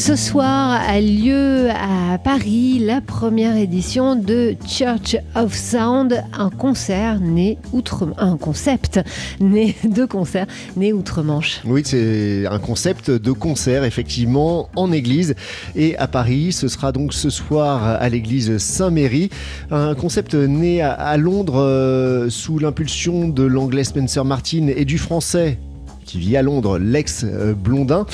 Ce soir a lieu à Paris la première édition de Church of Sound, un concert né outre, un concept né de concert né outre-Manche. Oui, c'est un concept de concert effectivement en église et à Paris. Ce sera donc ce soir à l'église Saint-Méry, un concept né à, Londres euh, sous l'impulsion de l'anglais Spencer Martin et du français qui vit à Londres, l'ex-blondin.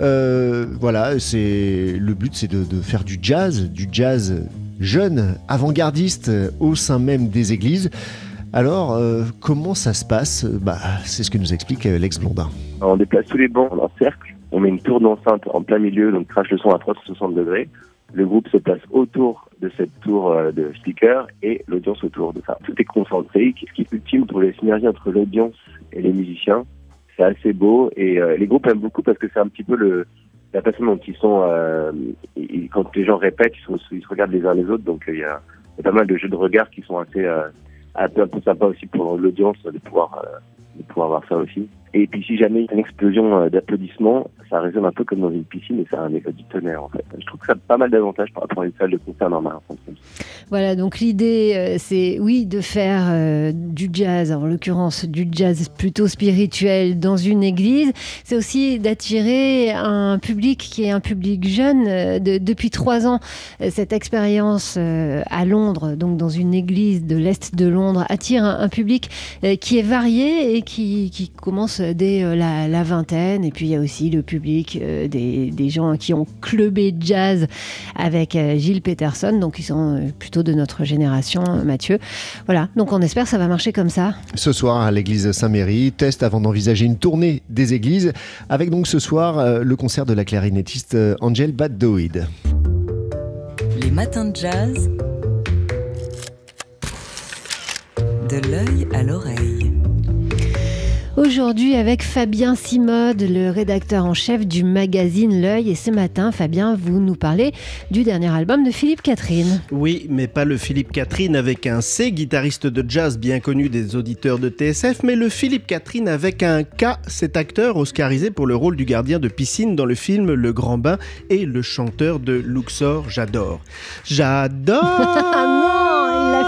Euh, voilà, c'est le but, c'est de, faire du jazz, du jazz jeune, avant-gardiste au sein même des églises. Alors, euh, comment ça se passe? Bah, C'est ce que nous explique euh, l'ex-blondin. On déplace tous les bancs en cercle, on met une tour d'enceinte en plein milieu, donc crache le son à 360 degrés. Le groupe se place autour de cette tour de speaker et l'audience autour de ça. Tout est concentré, ce qui est ultime pour les synergies entre l'audience et les musiciens? C'est assez beau et euh, les groupes aiment beaucoup parce que c'est un petit peu le la façon dont ils sont euh, quand les gens répètent ils, sont, ils se regardent les uns les autres. Donc il y, a, pas mal de jeux de regard qui sont assez euh, un peu, un peu sympa aussi pour l'audience de pouvoir de pouvoir voir ça aussi. Et puis si jamais il y a une explosion d'applaudissements ça résonne un peu comme dans une piscine et c'est un effet du tonnerre en fait. Je trouve que ça a pas mal d'avantages par rapport à une salle de concert normale. Voilà, donc l'idée euh, c'est oui de faire euh, du jazz, en l'occurrence du jazz plutôt spirituel dans une église. C'est aussi d'attirer un public qui est un public jeune. Euh, depuis trois ans, cette expérience à Londres, donc dans une église de l'Est de Londres, attire un, public qui est varié et qui, qui commence dès la, la, vingtaine. Et puis il y a aussi le public euh, des, gens qui ont clubé jazz avec euh, Gilles Peterson, donc ils sont euh, plutôt de notre génération, Mathieu. Voilà, donc on espère que ça va marcher comme ça. Ce soir à l'église Saint-Méry, test avant d'envisager une tournée des églises, avec donc ce soir le concert de la clarinettiste Angel Bad Les matins de jazz, de l'œil à l'oreille. Aujourd'hui avec Fabien Simode, le rédacteur en chef du magazine L'œil. Et ce matin, Fabien, vous nous parlez du dernier album de Philippe Catherine. Oui, mais pas le Philippe Catherine avec un C, guitariste de jazz bien connu des auditeurs de TSF, mais le Philippe Catherine avec un K, cet acteur oscarisé pour le rôle du gardien de piscine dans le film Le Grand Bain et le chanteur de Luxor, j'adore. J'adore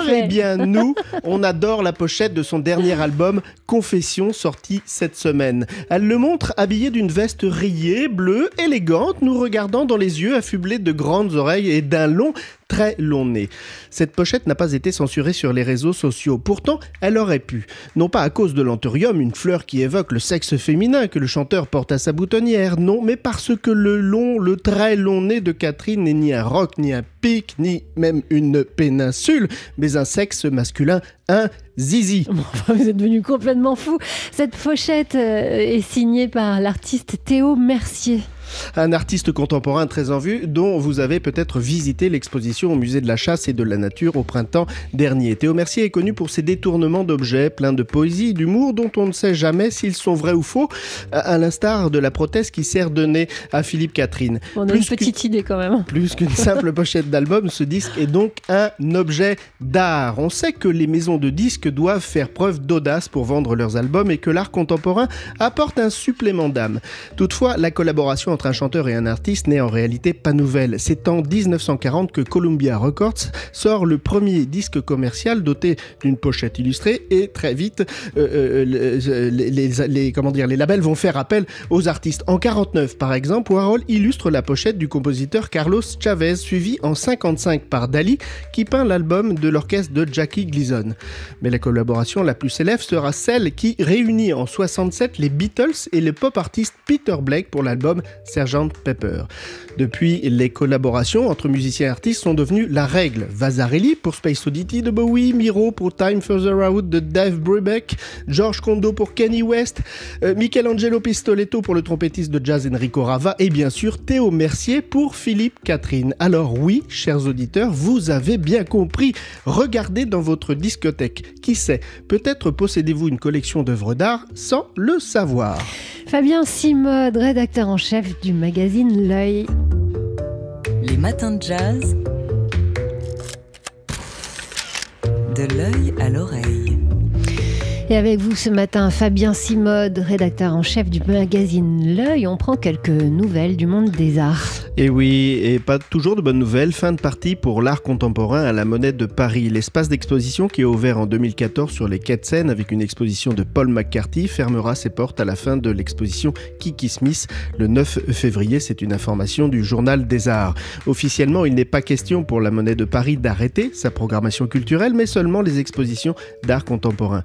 Eh bien, nous, on adore la pochette de son dernier album, Confession, sorti cette semaine. Elle le montre habillé d'une veste rayée, bleue, élégante, nous regardant dans les yeux, affublé de grandes oreilles et d'un long très long nez. Cette pochette n'a pas été censurée sur les réseaux sociaux. Pourtant, elle aurait pu. Non pas à cause de l'anthurium, une fleur qui évoque le sexe féminin que le chanteur porte à sa boutonnière, non, mais parce que le long, le très long nez de Catherine n'est ni un roc, ni un pic, ni même une péninsule, mais un sexe masculin, un zizi. vous êtes devenu complètement fou. Cette pochette euh, est signée par l'artiste Théo Mercier un artiste contemporain très en vue dont vous avez peut-être visité l'exposition au musée de la chasse et de la nature au printemps dernier. Théo Mercier est connu pour ses détournements d'objets pleins de poésie, d'humour dont on ne sait jamais s'ils sont vrais ou faux, à l'instar de la prothèse qui sert de nez à Philippe Catherine. On a une petite idée quand même. Plus qu'une simple pochette d'album, ce disque est donc un objet d'art. On sait que les maisons de disques doivent faire preuve d'audace pour vendre leurs albums et que l'art contemporain apporte un supplément d'âme. Toutefois, la collaboration entre un chanteur et un artiste n'est en réalité pas nouvelle. C'est en 1940 que Columbia Records sort le premier disque commercial doté d'une pochette illustrée et très vite euh, euh, les, comment dire, les labels vont faire appel aux artistes. En 49 par exemple, Warhol illustre la pochette du compositeur Carlos Chavez suivi en 55 par Dali qui peint l'album de l'orchestre de Jackie Gleason. Mais la collaboration la plus célèbre sera celle qui réunit en 67 les Beatles et le pop artiste Peter Blake pour l'album Sergeant Pepper. Depuis, les collaborations entre musiciens et artistes sont devenues la règle. Vasarely pour Space Oddity de Bowie, Miro pour Time Further Out de Dave Brubeck, George Kondo pour Kenny West, euh, Michelangelo Pistoletto pour le trompettiste de jazz Enrico Rava et bien sûr Théo Mercier pour Philippe Catherine. Alors oui, chers auditeurs, vous avez bien compris. Regardez dans votre discothèque. Qui sait, peut-être possédez-vous une collection d'œuvres d'art sans le savoir. Fabien Simode, rédacteur en chef du magazine L'œil. Les matins de jazz. De l'œil à l'oreille. Et avec vous ce matin, Fabien Simode, rédacteur en chef du magazine L'œil, on prend quelques nouvelles du monde des arts. Et oui, et pas toujours de bonnes nouvelles. Fin de partie pour l'art contemporain à la Monnaie de Paris. L'espace d'exposition qui est ouvert en 2014 sur les quais de avec une exposition de Paul McCarthy fermera ses portes à la fin de l'exposition Kiki Smith le 9 février. C'est une information du journal des arts. Officiellement, il n'est pas question pour la Monnaie de Paris d'arrêter sa programmation culturelle, mais seulement les expositions d'art contemporain.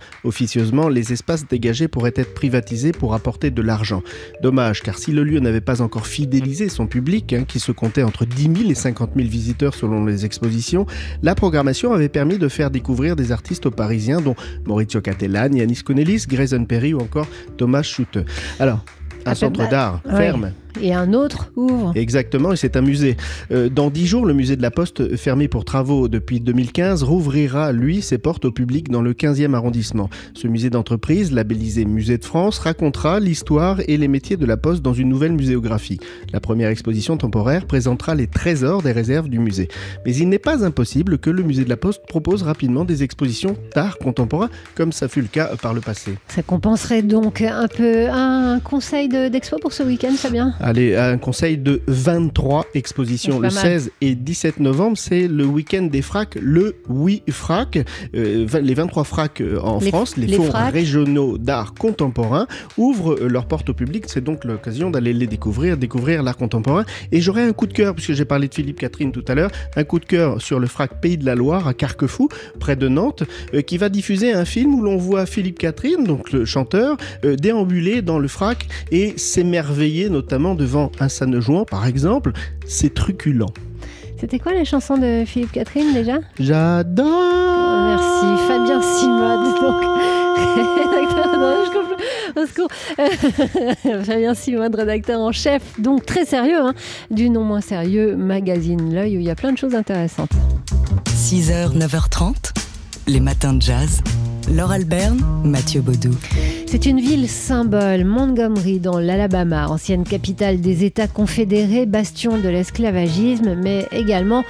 Officieusement, les espaces dégagés pourraient être privatisés pour apporter de l'argent. Dommage, car si le lieu n'avait pas encore fidélisé son public, hein, qui se comptait entre 10 000 et 50 000 visiteurs selon les expositions, la programmation avait permis de faire découvrir des artistes aux Parisiens, dont Maurizio Cattelan, Yanis Kounelis, Grayson Perry ou encore Thomas Schutte. Alors, un centre d'art ouais. ferme Et un autre ouvre. Exactement, et c'est un musée. Euh, dans dix jours, le musée de la Poste, fermé pour travaux depuis 2015, rouvrira, lui, ses portes au public dans le 15e arrondissement. Ce musée d'entreprise, labellisé Musée de France, racontera l'histoire et les métiers de la Poste dans une nouvelle muséographie. La première exposition temporaire présentera les trésors des réserves du musée. Mais il n'est pas impossible que le musée de la Poste propose rapidement des expositions d'art contemporain, comme ça fut le cas par le passé. Ça compenserait donc un peu un conseil de- d'expo pour ce week-end, Fabien? Allez, un conseil de 23 expositions. Le pas mal. 16 et 17 novembre, c'est le week-end des fracs, le Oui Frac. Euh, les 23 fracs euh, en Les- France, les, les fracs. régionaux d'art contemporain, ouvrent euh, leurs portes au public. C'est donc l'occasion d'aller les découvrir, découvrir l'art contemporain. Et j'aurai un coup de cœur, puisque j'ai parlé de Philippe Catherine tout à l'heure, un coup de cœur sur le frac Pays de la Loire à Carquefou, près de Nantes, euh, qui va diffuser un film où l'on voit Philippe Catherine, donc le chanteur, euh, déambuler dans le frac et s'émerveiller notamment devant un Sanejouan par exemple. C'est truculent. C'était quoi la chanson de Philippe Catherine déjà? J'adore Merci, Fabien Simode. Donc, rédacteur- non, je Fabien Simode, rédacteur en chef, donc très sérieux, hein, du non moins sérieux magazine L'œil où il y a plein de choses intéressantes. 6h, 9h30, les matins de jazz. Laure Alberne, Mathieu Baudou. C'est une ville symbole, Montgomery, dans l'Alabama, ancienne capitale des États confédérés, bastion de l'esclavagisme, mais également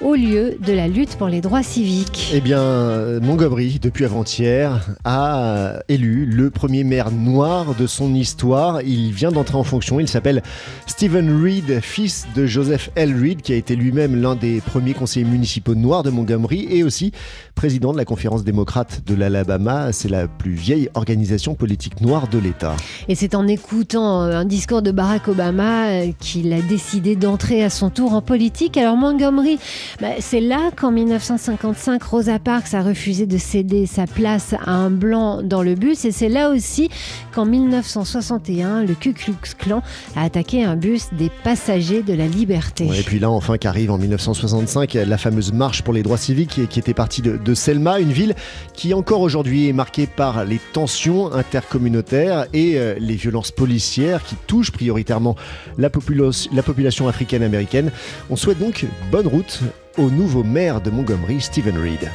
au lieu de la lutte pour les droits civiques. Eh bien, Montgomery, depuis avant-hier, a élu le premier maire noir de son histoire. Il vient d'entrer en fonction. Il s'appelle Stephen Reed, fils de Joseph L. Reed, qui a été lui-même l'un des premiers conseillers municipaux noirs de Montgomery et aussi président de la conférence démocrate de l'Alabama. C'est la plus vieille organisation politique noire de l'État. Et c'est en écoutant euh, un discours de Barack Obama euh, qu'il a décidé d'entrer à son tour en politique. Alors Montgomery, bah, c'est là qu'en 1955, Rosa Parks a refusé de céder sa place à un blanc dans le bus. Et c'est là aussi qu'en 1961, le Ku Klux Klan a attaqué un bus des passagers de la liberté. Et puis là, enfin, qu'arrive en 1965 la fameuse marche pour les droits civiques qui, était partie de, Selma, une ville qui encore aujourd'hui est marquée par les tensions intercommunautaires et euh, les violences policières qui touchent prioritairement la population africaine-américaine. On souhaite donc bonne route au nouveau maire de Montgomery, Stephen Reed.